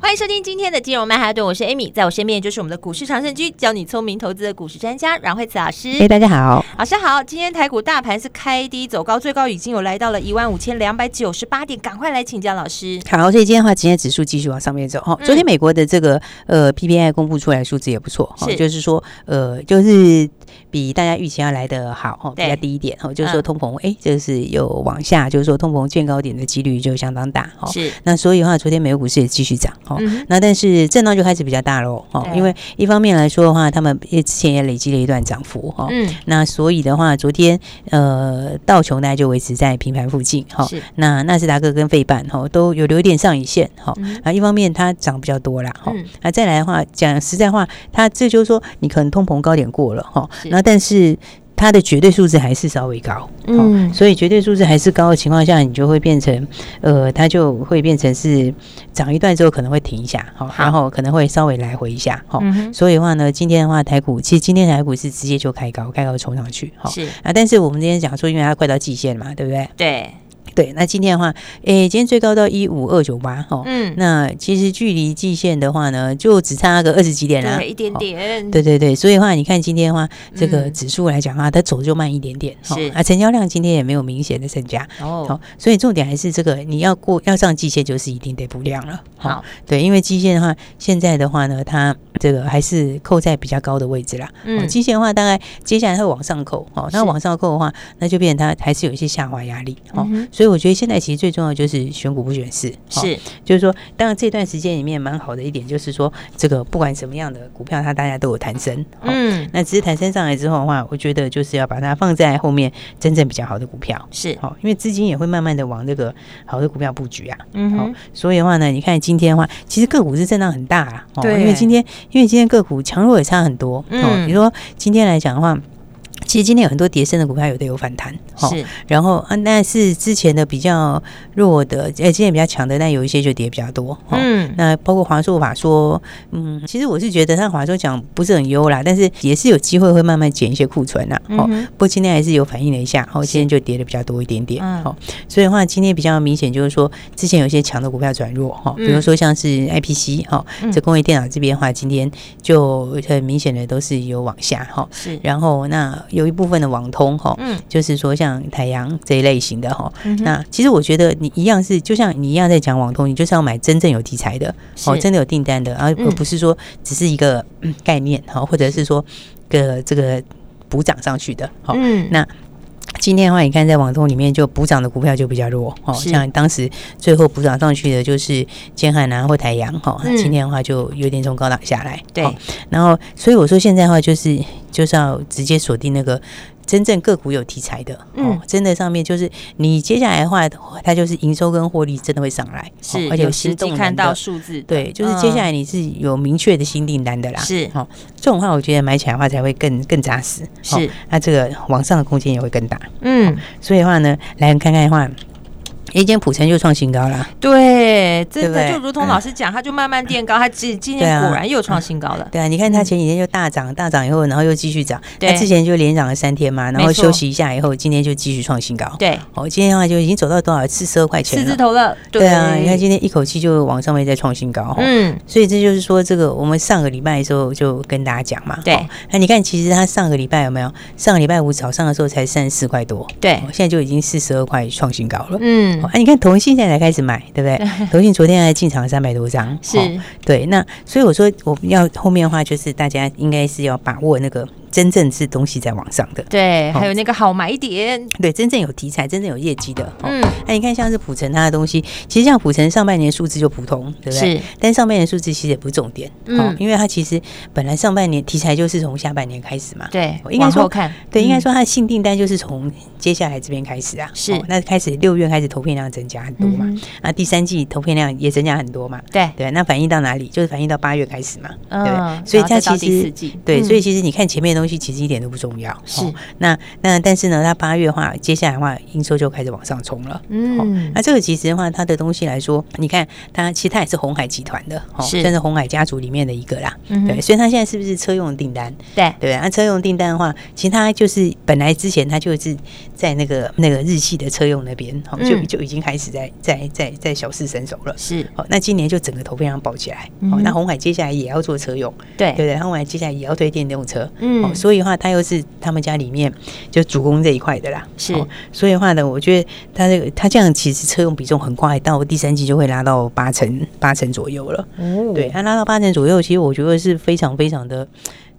欢迎收听今天的金融曼哈顿，我是 Amy，在我身边就是我们的股市常胜军，教你聪明投资的股市专家阮慧慈老师。哎，大家好，老师好。今天台股大盘是开低走高，最高已经有来到了一万五千两百九十八点，赶快来请教老师。好，所以今天的话，今天指数继续往上面走。哈，昨天美国的这个呃 PPI 公布出来数字也不错，哈，就是说呃就是。比大家预期要来的好哦，比较低一点哦，就是说通膨哎，就是有往下，就是说通膨见高点的几率就相当大哈。是，那所以的话，昨天美国股市也继续涨哦。那但是震荡就开始比较大喽哦，因为一方面来说的话，他们也之前也累积了一段涨幅哈。嗯。那所以的话，昨天呃道琼大概就维持在平盘附近哈。是。那纳斯达克跟费半哈都有留一点上影线哈。啊，一方面它涨比较多啦哈。那再来的话，讲实在话，它这就是说你可能通膨高点过了哈。那但是它的绝对数字还是稍微高，嗯，所以绝对数字还是高的情况下，你就会变成，呃，它就会变成是涨一段之后可能会停一下，好，然后可能会稍微来回一下，好，所以的话呢，今天的话台股其实今天台股是直接就开高，开高冲上去，好，是。啊，但是我们今天讲说，因为它快到季线了嘛，对不对？对。对，那今天的话，诶，今天最高到一五二九八，哈，嗯，那其实距离季线的话呢，就只差个二十几点啦，一点点，对对对，所以的话，你看今天的话，这个指数来讲的话，它走就慢一点点，是。啊，成交量今天也没有明显的增加，哦，好，所以重点还是这个，你要过要上季线，就是一定得补量了，好，对，因为季线的话，现在的话呢，它这个还是扣在比较高的位置啦，嗯，季线的话，大概接下来会往上扣，哦，那往上扣的话，那就变成它还是有一些下滑压力，哦，所以。我觉得现在其实最重要就是选股不选市，是，就是说，当然这段时间里面蛮好的一点就是说，这个不管什么样的股票，它大家都有弹升，嗯，那只是弹升上来之后的话，我觉得就是要把它放在后面真正比较好的股票，是，好，因为资金也会慢慢的往这个好的股票布局啊，嗯，好，所以的话呢，你看今天的话，其实个股是震荡很大啊，对，因为今天因为今天个股强弱也差很多，嗯，比如说今天来讲的话。其实今天有很多跌升的股票，有的有反弹，是。然后啊，那是之前的比较弱的，哎，今天比较强的，但有一些就跌比较多。嗯，那包括华硕法说，嗯，其实我是觉得它华硕讲不是很优啦，但是也是有机会会慢慢减一些库存啦。哦，不过今天还是有反应了一下，然后今天就跌的比较多一点点。好，所以的话，今天比较明显就是说，之前有一些强的股票转弱哈，比如说像是 IPC 哈，这工业电脑这边的话，今天就很明显的都是有往下哈。是，然后那。有一部分的网通哈，嗯，就是说像太阳这一类型的哈，嗯、那其实我觉得你一样是，就像你一样在讲网通，你就是要买真正有题材的，哦，真的有订单的，而不是说只是一个概念哈，或者是说个这个补涨上去的，好，嗯，那。今天的话，你看在网通里面就补涨的股票就比较弱哦，像当时最后补涨上去的就是建汉南或台阳哈，今天的话就有点从高档下来，对，然后所以我说现在的话就是就是要直接锁定那个。真正个股有题材的，哦，真的上面就是你接下来的话，它就是营收跟获利真的会上来，是，而且有实际看到数字，对，就是接下来你是有明确的新订单的啦，是，哦，这种话我觉得买起来的话才会更更扎实，是，那这个往上的空间也会更大，嗯，所以的话呢，来看看的话。一天普成就创新高了，对，真的就如同老师讲，它就慢慢垫高，它今 今天果然又创新高了。对啊，你看它前几天就大涨，大涨以后，然后又继续涨。它之前就连涨了三天嘛，然后休息一下以后，今天就继续创新高。对，哦，今天的话就已经走到多少？四十二块钱了，四字头了。对啊，你看今天一口气就往上面再创新高。嗯，所以这就是说，这个我们上个礼拜的时候就跟大家讲嘛。对，那你看，其实它上个礼拜有没有？上个礼拜五早上的时候才三十四块多，对，现在就已经四十二块创新高了。嗯。哎、啊，你看，同信现在才开始买，对不对？同信昨天还进场三百多张，是、哦、对。那所以我说，我们要后面的话，就是大家应该是要把握那个真正是东西在往上的。对，还有那个好买点，对，真正有题材、真正有业绩的。嗯，那你看像是普成它的东西，其实像普成上半年数字就普通，对不对？是。但上半年数字其实也不是重点，嗯，因为它其实本来上半年题材就是从下半年开始嘛。对，应该说看，对，应该说它的新订单就是从接下来这边开始啊。是。那开始六月开始投片量增加很多嘛？那第三季投片量也增加很多嘛？对对。那反映到哪里？就是反映到八月开始嘛？对。所以它其实对，所以其实你看前面的东西其实一点都不重要。是。那那但是呢，它八月的话，接下来的话，营收就开始往上冲了。嗯。那这个其实的话，它的东西来说，你看它其实它也是红海集团的，是，算是红海家族里面的一个啦。嗯。对。所以它现在是不是车用订单？对对。那车用订单的话，其实它就是本来之前它就是在那个那个日系的车用那边，就就已经开始在在在在小试身手了。是。好，那今年就整个头非常爆起来。哦。那红海接下来也要做车用。对。对对。红海接下来也要推电动车。嗯。所以的话，他又是他们家里面就主攻这一块的啦。是。所以的话呢，我觉得他这个他这样其实车用比重很快，到第三季就会拉到八成八成左右了。哦。对，他拉到八成左右，其实我觉得是非常非常的，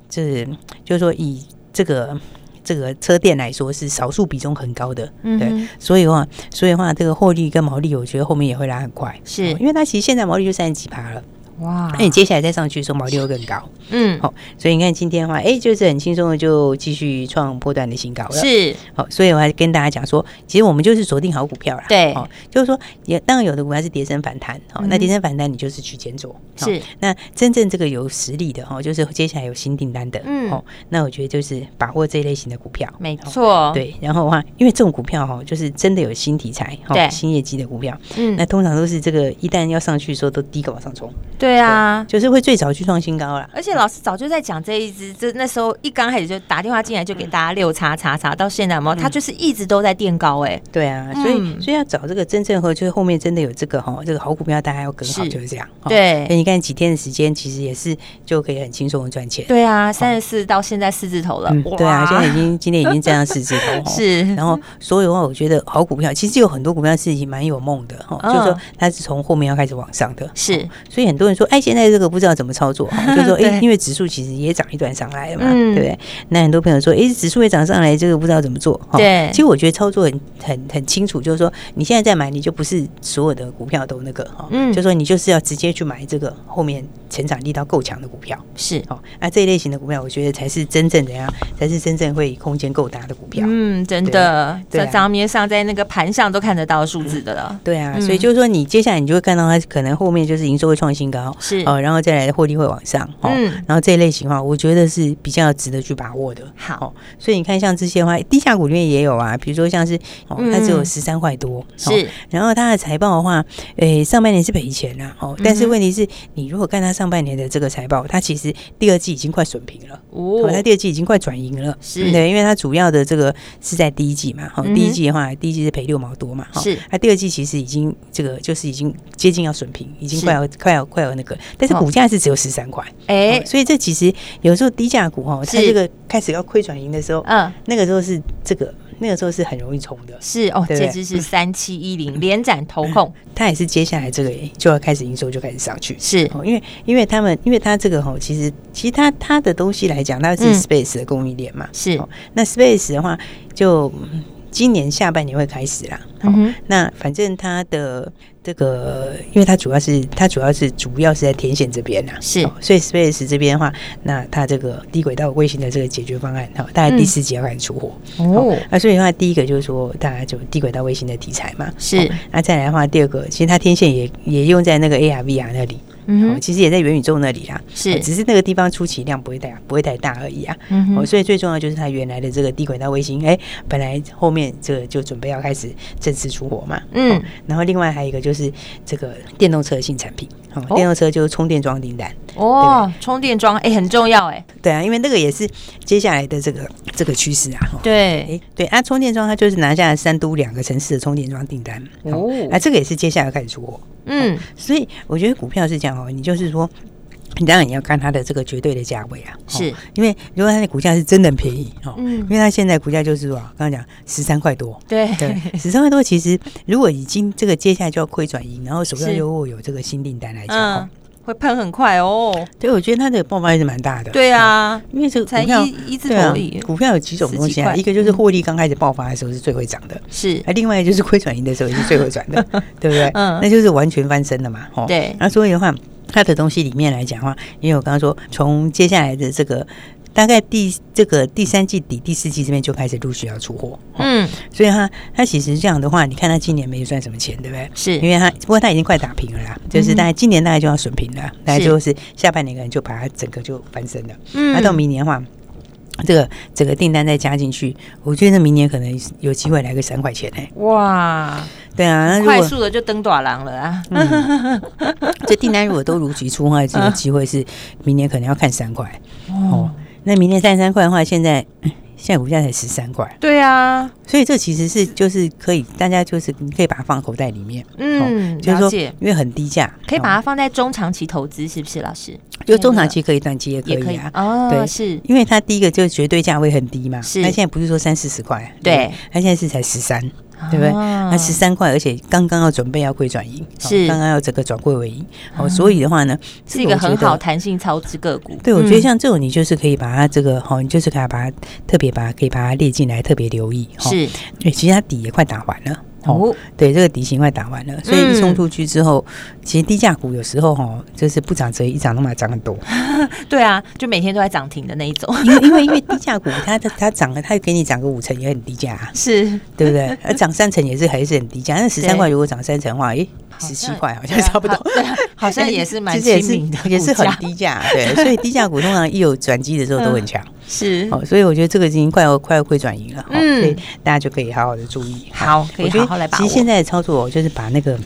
这就是说以这个。这个车店来说是少数比重很高的，嗯、哼对，所以的话，所以的话，这个获利跟毛利，我觉得后面也会拉很快，是因为它其实现在毛利就三十几趴了。哇！那你接下来再上去的时候，毛利会更高。嗯，好，所以你看今天的话，哎，就是很轻松的就继续创波段的新高了。是，好，所以我还跟大家讲说，其实我们就是锁定好股票啦。对，哦，就是说，也当然有的股票是跌升反弹，好，那跌升反弹你就是去捡做。是，那真正这个有实力的哈，就是接下来有新订单的，嗯，哦，那我觉得就是把握这一类型的股票，没错。对，然后的话，因为这种股票哈，就是真的有新题材、对新业绩的股票，嗯，那通常都是这个一旦要上去的时候，都第一个往上冲。对。对啊，就是会最早去创新高了。而且老师早就在讲这一支，这那时候一刚开始就打电话进来就给大家六叉叉叉，到现在有没有？他就是一直都在垫高哎。对啊，所以所以要找这个真正和就是后面真的有这个哈，这个好股票，大家要跟好就是这样。对，那你看几天的时间，其实也是就可以很轻松的赚钱。对啊，三十四到现在四字头了。对啊，现在已经今天已经站上四字头。是，然后所以的话，我觉得好股票其实有很多股票是已经蛮有梦的哈，就是说它是从后面要开始往上的。是，所以很多人。说哎，现在这个不知道怎么操作，就是说 哎，因为指数其实也涨一段上来了嘛，对不对？那很多朋友说，哎，指数也涨上来，这个不知道怎么做。对，其实我觉得操作很很很清楚，就是说你现在在买，你就不是所有的股票都那个哈，嗯，就说你就是要直接去买这个后面成长力道够强的股票，是哦。那这一类型的股票，我觉得才是真正的呀，才是真正会空间够大的股票。嗯，真的，在账面上，在那个盘上都看得到数字的了。对啊，所以就是说，你接下来你就会看到它可能后面就是营收会创新高。是。哦，然后再来的获利会往上，嗯，然后这一类型的话，我觉得是比较值得去把握的。好，所以你看像这些的话，低价股里面也有啊，比如说像是哦，它只有十三块多，是，然后它的财报的话，诶，上半年是赔钱了哦，但是问题是你如果看它上半年的这个财报，它其实第二季已经快损平了哦，它第二季已经快转盈了，是。对，因为它主要的这个是在第一季嘛，哈，第一季的话，第一季是赔六毛多嘛，是，它第二季其实已经这个就是已经接近要损平，已经快要快要快要。那个，但是股价是只有十三块，哎，所以这其实有时候低价股哈，它这个开始要亏转盈的时候，嗯，那个时候是这个，那个时候是很容易冲的，是哦，这只是三七一零连展投控，它也是接下来这个就要开始营收就开始上去，是，因为因为他们因为它这个哈，其实其实它它的东西来讲，它是 Space 的供应链嘛，是，那 Space 的话就。今年下半年会开始啦，好，那反正它的这个，因为它主要是它主要是主要是在天线这边啦，是，所以 Space 这边的话，那它这个低轨道卫星的这个解决方案，哈，大概第四季要开始出货。哦。那所以的话，第一个就是说，大家就低轨道卫星的题材嘛，是。那再来的话，第二个，其实它天线也也用在那个 AR VR 那里。嗯，其实也在元宇宙那里啦，是，只是那个地方出奇量不会太不会太大而已啊。嗯哼，所以最重要就是它原来的这个低轨道卫星，哎，本来后面这个就准备要开始正式出货嘛。嗯，然后另外还有一个就是这个电动车的新产品，哦，电动车就是充电桩订单。哦，充电桩哎很重要哎。对啊，因为那个也是接下来的这个这个趋势啊。对，哎对啊，充电桩它就是拿下了三都两个城市的充电桩订单。哦，啊这个也是接下来开始出货。嗯，所以我觉得股票是这样哦，你就是说，你当然你要看它的这个绝对的价位啊，是因为如果它的股价是真的很便宜哦，嗯，因为它现在股价就是说，刚刚讲十三块多，对对，十三块多，其实如果已经这个接下来就要亏转盈，然后手上又有这个新订单来讲。会喷很快哦。对，我觉得它的爆发力是蛮大的。对啊，因为这个才一一字头而已。股票有几种东西啊？一个就是获利刚开始爆发的时候是最会涨的，是；另外就是亏转盈的时候也是最会转的，对不对？嗯，那就是完全翻身了嘛。哦，对。那所以的话，它的东西里面来讲的话，因为我刚刚说，从接下来的这个。大概第这个第三季底、第四季这边就开始陆续要出货，嗯，所以它它其实这样的话，你看它今年没赚什么钱，对不对？是，因为它不过它已经快打平了啦，就是大概今年大概就要损平了，大概就是下半年可能就把它整个就翻身了，嗯，那到明年的话。这个整个订单再加进去，我觉得明年可能有机会来个三块钱呢、欸。哇，对啊，那快速的就登短廊了啊！嗯、这订单如果都如期出的话，这个机会是明年可能要看三块哦。那明年三十三块的话，现在。现在股价才十三块，对啊，所以这其实是就是可以，大家就是你可以把它放口袋里面，嗯，就是说因为很低价，可以把它放在中长期投资，是不是老师？就中长期可以，短期也可以啊。哦，对，是。因为它第一个就是绝对价位很低嘛，是，它现在不是说三四十块，对，它现在是才十三。对不对？那十三块，而且刚刚要准备要亏转盈，是刚刚要整个转亏为盈，哦，所以的话呢，是一个很好弹性操作个股。对，我觉得像这种，你就是可以把它这个，哈，你就是可以把它特别把它可以把它列进来，特别留意。是，对，其实它底也快打完了。哦，对，这个底型快打完了，所以一冲出去之后，其实低价股有时候哈，就是不涨则已，一涨那么涨很多。对啊，就每天都在涨停的那一种。因为因为因为低价股，它它它涨了，它给你涨个五成也很低价，是。对不对？而涨三成也是还是很低价。那十三块如果涨三成的话，诶。十七块好像差不多，对，好像 也是蛮亲民的，也是很低价，对，所以低价股通常一有转机的时候都很强，是，哦，所以我觉得这个已经快要快要会转移了，嗯，所以大家就可以好好的注意，好，可以好好来把握。其实现在的操作就是把那个。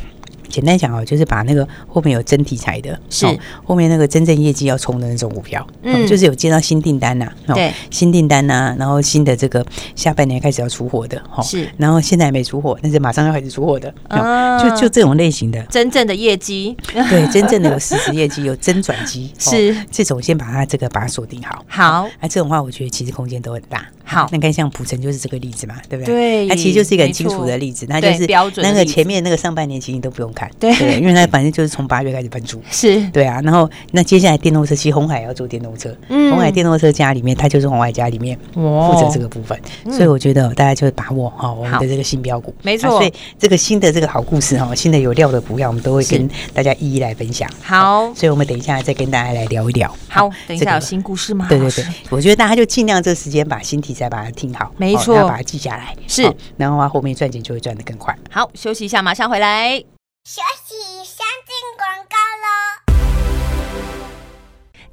简单讲哦，就是把那个后面有真题材的，是。后面那个真正业绩要冲的那种股票，嗯，就是有接到新订单呐，对，新订单呐，然后新的这个下半年开始要出货的，哈，是，然后现在还没出货，但是马上要开始出货的，啊，就就这种类型的，真正的业绩，对，真正的有实时业绩，有真转机，是。这种先把它这个把它锁定好，好，那这种话我觉得其实空间都很大，好，那看像普城就是这个例子嘛，对不对？对，它其实就是一个很清楚的例子，它就是标准，那个前面那个上半年其实你都不用看。对，对因为它反正就是从八月开始分出，是对啊。然后那接下来电动车，其实红海要做电动车，红海电动车家里面，它就是红海家里面负责这个部分。所以我觉得大家就把握哈我们的这个新标股，没错。所以这个新的这个好故事哈，新的有料的股票，我们都会跟大家一一来分享。好，所以我们等一下再跟大家来聊一聊。好，等一下有新故事吗？对对对，我觉得大家就尽量这时间把新题材把它听好，没错，要把它记下来。是，然后啊后面赚钱就会赚得更快。好，休息一下，马上回来。休息，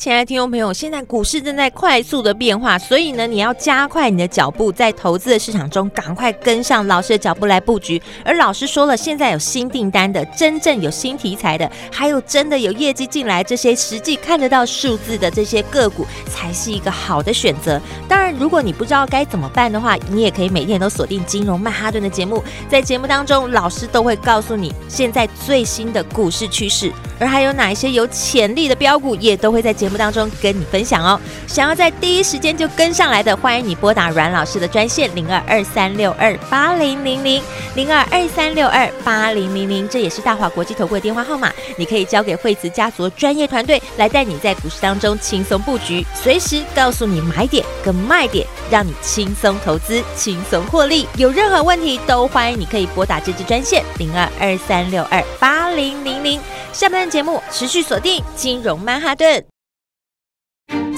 亲爱的听众朋友，现在股市正在快速的变化，所以呢，你要加快你的脚步，在投资的市场中赶快跟上老师的脚步来布局。而老师说了，现在有新订单的，真正有新题材的，还有真的有业绩进来，这些实际看得到数字的这些个股，才是一个好的选择。当然，如果你不知道该怎么办的话，你也可以每天都锁定金融曼哈顿的节目，在节目当中，老师都会告诉你现在最新的股市趋势，而还有哪一些有潜力的标股，也都会在节目当中跟你分享哦，想要在第一时间就跟上来的，欢迎你拨打阮老师的专线零二二三六二八零零零零二二三六二八零零零，这也是大华国际投顾的电话号码，你可以交给惠慈家族专业团队来带你在股市当中轻松布局，随时告诉你买点跟卖点，让你轻松投资，轻松获利。有任何问题都欢迎你可以拨打这支专线零二二三六二八零零零。下半段节目持续锁定金融曼哈顿。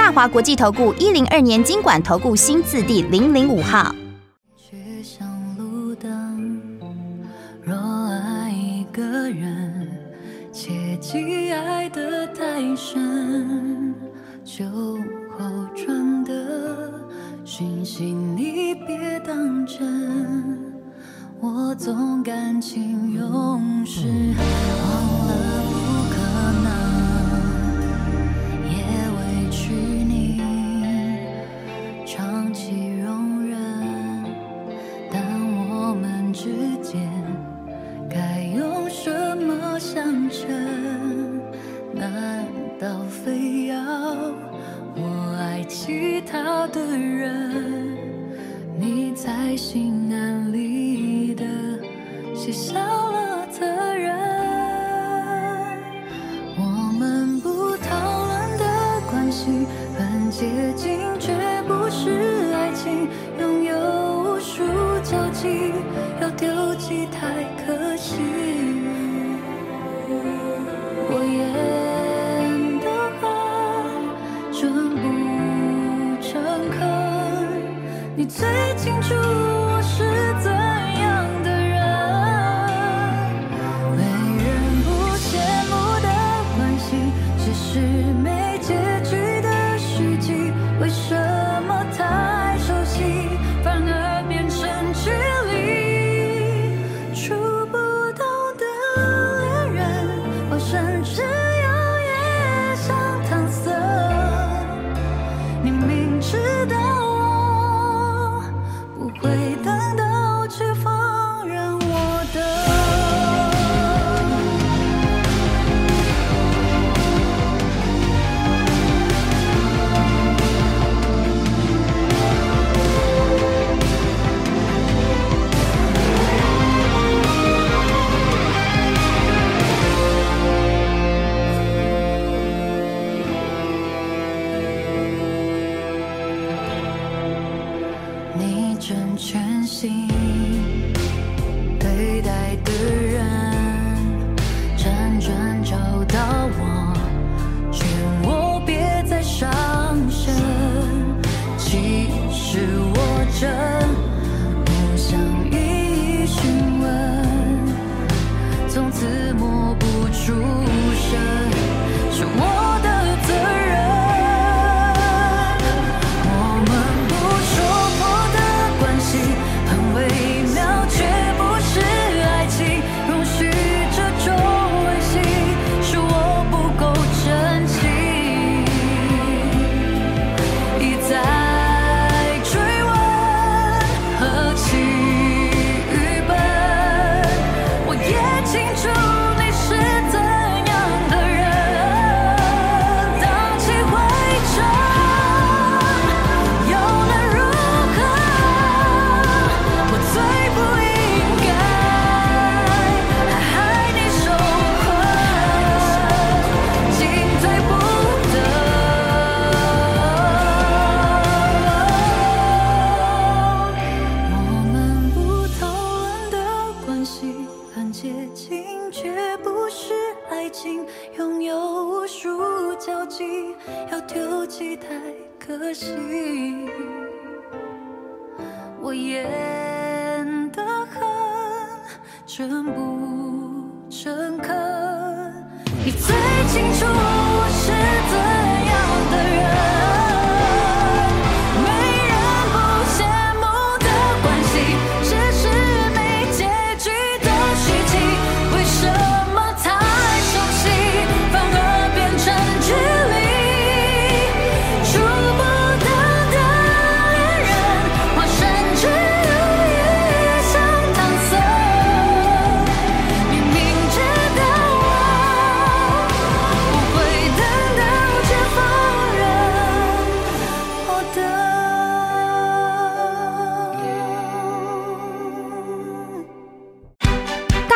大华国际投顾一零二年金管投顾新字第零零五号。却像路灯，若爱一个人，切记爱得太深，酒后传的讯息你别当真。我总感情用事，忘了不可能，接近，却不是爱情，拥有无数交集，要丢弃太可惜。我演的很真不诚恳，你最清楚有无数交集，要丢弃太可惜。我演得很真不诚恳，你最清楚。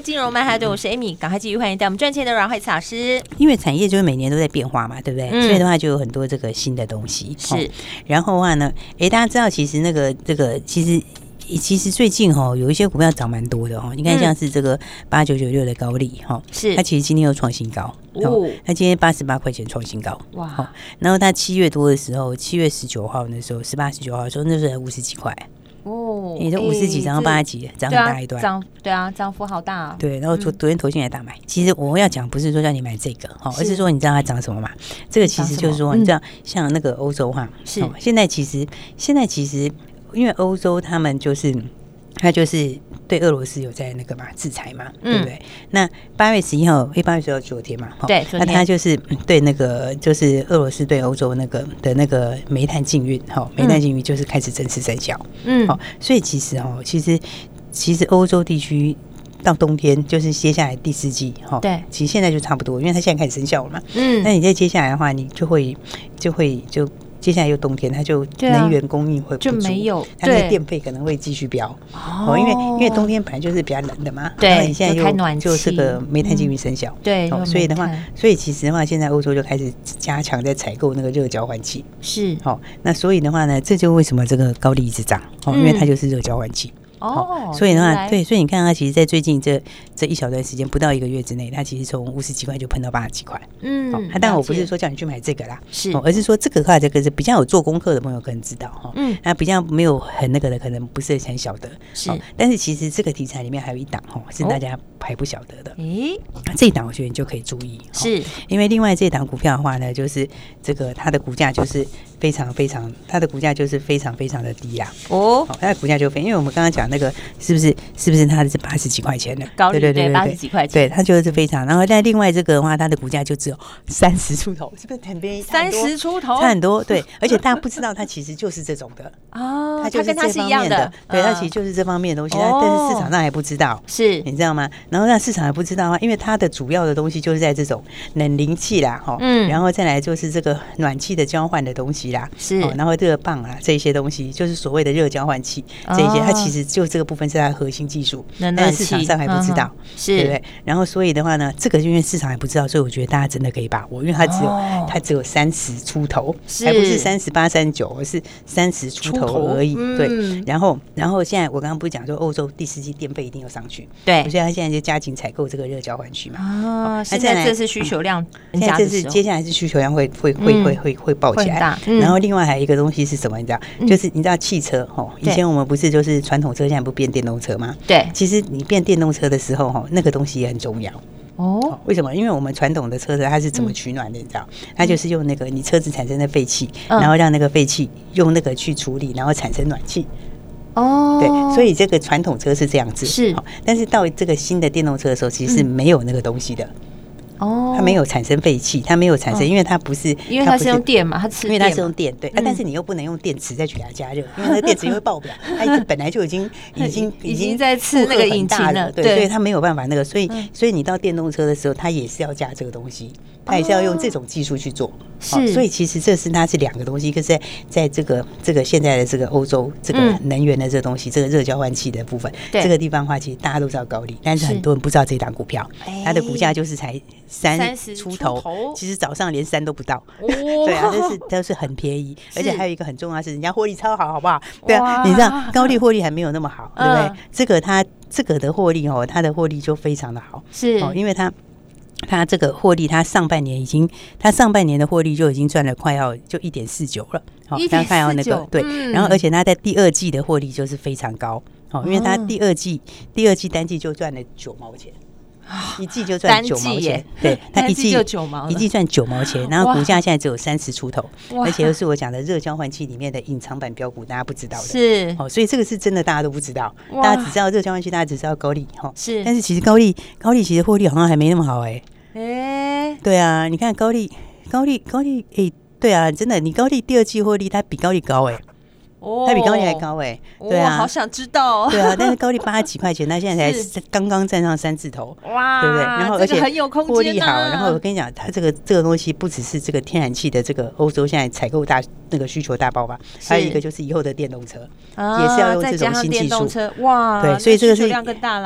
金融曼哈顿，我是 Amy，赶快继续欢迎带我们赚钱的阮慧慈老师。因为产业就是每年都在变化嘛，对不对？嗯、所以的话就有很多这个新的东西。是，哦、然后的话呢，哎，大家知道其实那个这个其实其实最近哈、哦、有一些股票涨蛮多的哈、哦。你看像是这个八九九六的高利哈，是它其实今天又创新高哦，它今天八十八块钱创新高哇、哦。然后它七月多的时候，七月十九号那时候，十八十九号的时候，那时候才五十几块。哦，你都五十几涨到八十几，涨很大一段，涨对啊，涨幅好大啊。对，然后昨昨天投信也大买。其实我要讲不是说叫你买这个哈，而是说你知道它涨什么嘛？这个其实就是说，你知道像那个欧洲哈，是现在其实现在其实因为欧洲他们就是。他就是对俄罗斯有在那个嘛制裁嘛，嗯、对不对？那八月十一号，诶，八月十号昨天嘛，对，那他就是对那个就是俄罗斯对欧洲那个的那个煤炭禁运，哈，煤炭禁运就是开始正式生效，嗯，好，所以其实哦，其实其实欧洲地区到冬天就是接下来第四季，哈，对，其实现在就差不多，因为它现在开始生效了嘛，嗯，那你在接下来的话，你就会就会就。接下来又冬天，它就能源供应会不足，就没有，它的电费可能会继续飙。哦，因为因为冬天本来就是比较冷的嘛，对，你现在又开暖气，就这个煤炭禁运生效，对，所以的话，所以其实的话，现在欧洲就开始加强在采购那个热交换器，是，好，那所以的话呢，这就为什么这个高利一直涨哦，因为它就是热交换器。哦，所以的话，对，所以你看它其实，在最近这这一小段时间，不到一个月之内，它其实从五十几块就喷到八十几块。嗯，好，但我不是说叫你去买这个啦，是，而是说这个话，这个是比较有做功课的朋友可能知道哈。嗯，那比较没有很那个的，可能不是很晓得。是，但是其实这个题材里面还有一档哈，是大家还不晓得的。诶，这一档我觉得你就可以注意，是因为另外这一档股票的话呢，就是这个它的股价就是非常非常，它的股价就是非常非常的低呀。哦，它的股价就非，因为我们刚刚讲。那个是不是是不是它是八十几块钱的？高对对对八十几块钱，对它就是非常。然后但另外这个的话，它的股价就只有三十出头，是不是很便宜？三十出头差很多，对。而且大家不知道，它其实就是这种的 哦，它就是这方面的，对，它其实就是这方面的东西。但是市场上还不知道，是你知道吗？然后那市场还不知道啊，因为它的主要的东西就是在这种冷凝器啦，哈，嗯，然后再来就是这个暖气的交换的东西啦，是，然后热棒啊这些东西，就是所谓的热交换器这些，它其实就。这个部分是它的核心技术，但是市场上还不知道，是对不对？然后所以的话呢，这个因为市场还不知道，所以我觉得大家真的可以把握，因为它只有它只有三十出头，还不是三十八、三十九，而是三十出头而已。对，然后然后现在我刚刚不是讲说欧洲第四季电费一定要上去，对，所以它现在就加紧采购这个热交换区嘛。哦，现在这是需求量，现在这是接下来是需求量会会会会会会爆起来。然后另外还有一个东西是什么？你知道？就是你知道汽车哈，以前我们不是就是传统车现在不变电动车吗？对，其实你变电动车的时候，哈，那个东西也很重要哦。为什么？因为我们传统的车子它是怎么取暖的？你知道，它就是用那个你车子产生的废气，然后让那个废气用那个去处理，然后产生暖气。哦，对，所以这个传统车是这样子，是。但是到这个新的电动车的时候，其实是没有那个东西的。哦，它没有产生废气，它没有产生，因为它不是，因为它是用电嘛，它吃，因为它是用电，对，但是你又不能用电池再去给它加热，因为那个电池又会爆表，它本来就已经 已经已经在吃那个引擎了，对，所以它没有办法那个，所以所以你到电动车的时候，它也是要加这个东西，它也是要用这种技术去做，是，所以其实这是它是两个东西，一个是在在这个这个现在的这个欧洲这个能源的这个东西，这个热交换器的部分，这个地方的话，其实大家都知道高利，但是很多人不知道这档股票，它的股价就是才三十。出头，其实早上连三都不到，对啊，都是都是很便宜，而且还有一个很重要是，人家获利超好，好不好？对啊，你知道高利获利还没有那么好，对不对？这个它这个的获利哦，它的获利就非常的好，是哦，因为它它这个获利，它上半年已经，它上半年的获利就已经赚了快要就一点四九了，好，大家看到那个对，然后而且它在第二季的获利就是非常高，哦，因为它第二季第二季单季就赚了九毛钱。一季就赚九毛钱，对，它一季就九毛，一季赚九毛钱，然后股价现在只有三十出头，而且又是我讲的热交换器里面的隐藏版标股，大家不知道的，是。哦，所以这个是真的，大家都不知道，大家只知道热交换器，大家只知道高利哈，是，但是其实高利高利其实获利好像还没那么好哎，哎，对啊，你看高利高利高利，哎，对啊，真的，你高利第二季获利它比高利高哎。哦，它比高利还高哎，对啊，好想知道，对啊，但是高利八十几块钱，它现在才 刚刚站上三字头，哇，对不对？然后而且获利好，然后我跟你讲，它这个这个东西不只是这个天然气的这个欧洲现在采购大那个需求大爆发，还有一个就是以后的电动车也是要用这种新技术，哇，对，所以这个是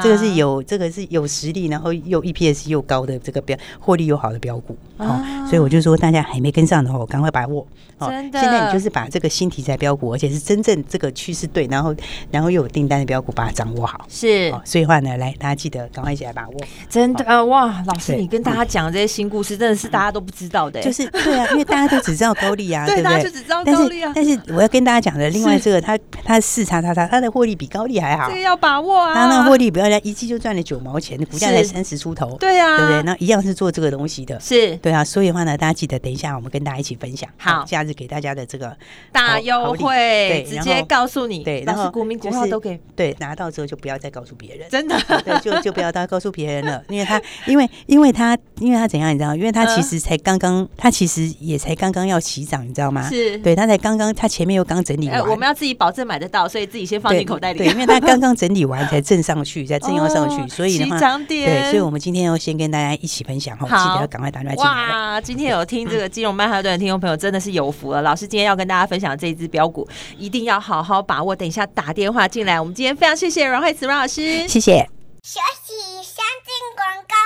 这个是有这个是有实力，然后又 EPS 又高的这个标获利又好的标股，哦，所以我就说大家还没跟上的话，赶快把握，真的，现在你就是把这个新题材标股，而且是。真正这个趋势对，然后然后又有订单的标股，把它掌握好是。所以话呢，来大家记得赶快一起来把握。真的哇，老师你跟大家讲的这些新故事，真的是大家都不知道的。就是对啊，因为大家都只知道高利啊，对不对？大家就只知道高利啊。但是我要跟大家讲的，另外这个它它四叉叉叉，它的获利比高利还好。这个要把握啊。它那个获利不要在一季就赚了九毛钱，股价才三十出头。对啊，对不对？那一样是做这个东西的。是。对啊，所以的话呢，大家记得等一下我们跟大家一起分享。好，下次给大家的这个大优惠，直接告诉你。对，然后股民股号都给对，拿到之后就不要再告诉别人，真的，对，就就不要再告诉别人了，因为他，因为，因为他，因为他怎样，你知道？因为他其实才刚刚，他其实也才刚刚要起涨，你知道吗？是，对，他才刚刚，他前面又刚整理完，我们要自己保证买得到，所以自己先放进口袋里，对，因为他刚刚整理完才正上去，才正要上去，所以的话，对，所以我们今天要先跟大家一起分享，好，记得要赶快打电话进来。哇，今天有听这个金融曼哈顿的听众朋友真的是有福了，老师今天要跟大家分享这一支标股，一定要好好把握，等一下打电话进来，我们今天非常谢谢阮慧慈阮老师，谢谢。学习，先进广告喽。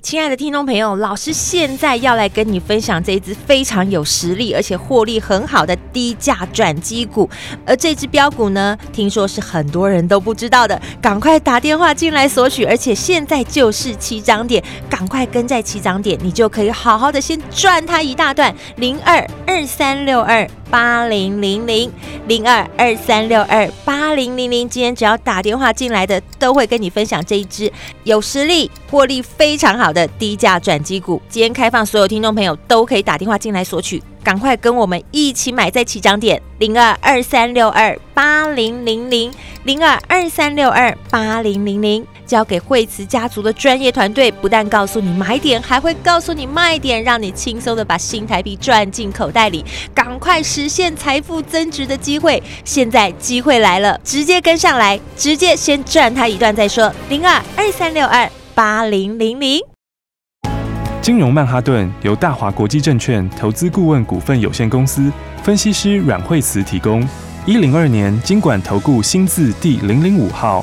亲爱的听众朋友，老师现在要来跟你分享这一支非常有实力而且获利很好的低价转机股，而这支标股呢，听说是很多人都不知道的，赶快打电话进来索取，而且现在就是起涨点，赶快跟在起涨点，你就可以好好的先赚它一大段。零二二三六二八零零零零二二三六二八零零零，今天只要打电话进来的，都会跟你分享这一支有实力、获利非常好的。低价转机股，今天开放，所有听众朋友都可以打电话进来索取，赶快跟我们一起买在起涨点。零二二三六二八零零零零二二三六二八零零零，交给惠慈家族的专业团队，不但告诉你买点，还会告诉你卖点，让你轻松的把新台币赚进口袋里，赶快实现财富增值的机会。现在机会来了，直接跟上来，直接先赚它一段再说，零二二三六二八零零零。金融曼哈顿由大华国际证券投资顾问股份有限公司分析师阮惠慈提供。一零二年金管投顾新字第零零五号。